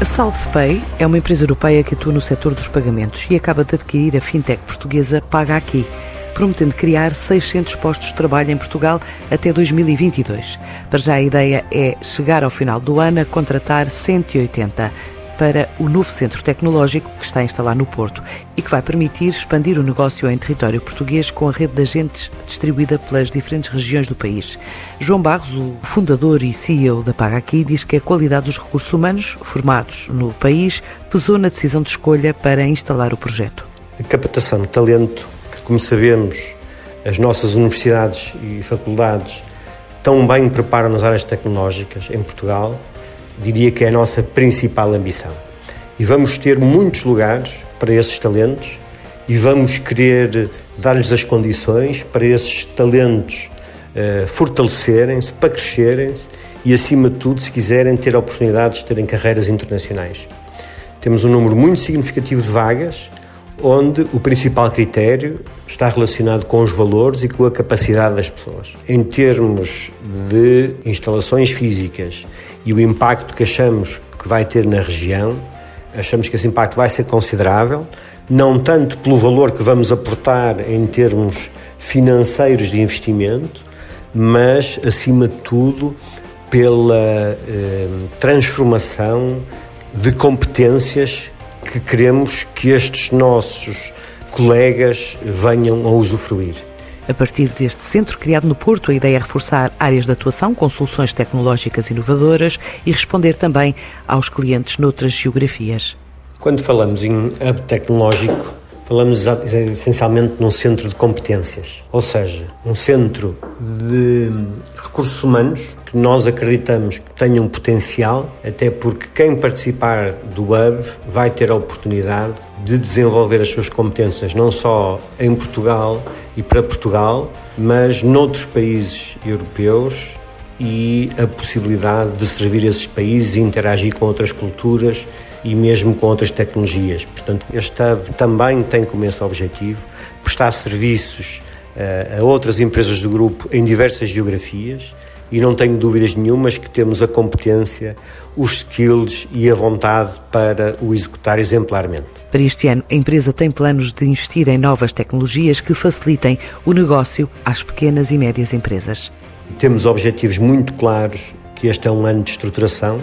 A SalvePay é uma empresa europeia que atua no setor dos pagamentos e acaba de adquirir a fintech portuguesa Paga Aqui, prometendo criar 600 postos de trabalho em Portugal até 2022. Para já a ideia é chegar ao final do ano a contratar 180 para o novo centro tecnológico que está a instalar no Porto e que vai permitir expandir o negócio em território português com a rede de agentes distribuída pelas diferentes regiões do país. João Barros, o fundador e CEO da Paga Aqui, diz que a qualidade dos recursos humanos formados no país pesou na decisão de escolha para instalar o projeto. A captação de talento, que como sabemos, as nossas universidades e faculdades tão bem preparam nas áreas tecnológicas em Portugal, diria que é a nossa principal ambição. E vamos ter muitos lugares para esses talentos e vamos querer dar-lhes as condições para esses talentos uh, fortalecerem-se, para crescerem-se e, acima de tudo, se quiserem ter oportunidades de terem carreiras internacionais. Temos um número muito significativo de vagas, onde o principal critério está relacionado com os valores e com a capacidade das pessoas. Em termos de instalações físicas e o impacto que achamos que vai ter na região, achamos que esse impacto vai ser considerável, não tanto pelo valor que vamos aportar em termos financeiros de investimento, mas, acima de tudo, pela eh, transformação de competências que queremos que estes nossos colegas venham a usufruir. A partir deste centro criado no Porto, a ideia é reforçar áreas de atuação com soluções tecnológicas inovadoras e responder também aos clientes noutras geografias. Quando falamos em hub tecnológico, falamos essencialmente num centro de competências, ou seja, um centro de recursos humanos que nós acreditamos que tenham potencial, até porque quem participar do Hub vai ter a oportunidade de desenvolver as suas competências não só em Portugal e para Portugal, mas noutros países europeus e a possibilidade de servir esses países e interagir com outras culturas e mesmo com outras tecnologias. Portanto, este hub também tem como esse objetivo prestar serviços uh, a outras empresas do grupo em diversas geografias e não tenho dúvidas nenhumas que temos a competência, os skills e a vontade para o executar exemplarmente. Para este ano, a empresa tem planos de investir em novas tecnologias que facilitem o negócio às pequenas e médias empresas. Temos objetivos muito claros que este é um ano de estruturação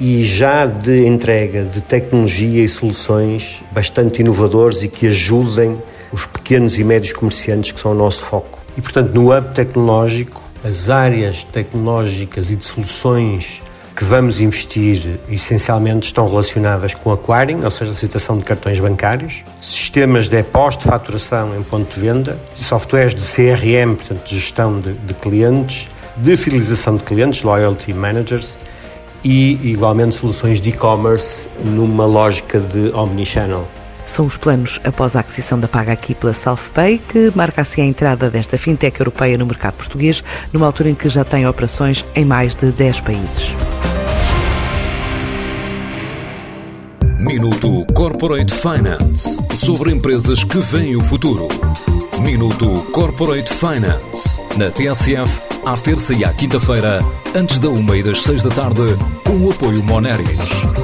e já de entrega de tecnologia e soluções bastante inovadores e que ajudem os pequenos e médios comerciantes que são o nosso foco. E, portanto, no hub tecnológico, as áreas tecnológicas e de soluções que vamos investir essencialmente estão relacionadas com acquiring, ou seja, a aceitação de cartões bancários, sistemas de pós de faturação em ponto de venda, softwares de CRM, portanto, de gestão de, de clientes, de fidelização de clientes, loyalty managers, e igualmente soluções de e-commerce numa lógica de omnichannel. São os planos após a aquisição da Paga Aqui pela SalvePay, que marca assim a entrada desta fintech europeia no mercado português, numa altura em que já tem operações em mais de 10 países. Minuto Corporate Finance sobre empresas que veem o futuro. Minuto Corporate Finance na TSF, à terça e à quinta-feira, antes da uma e das seis da tarde, com o apoio Moneris.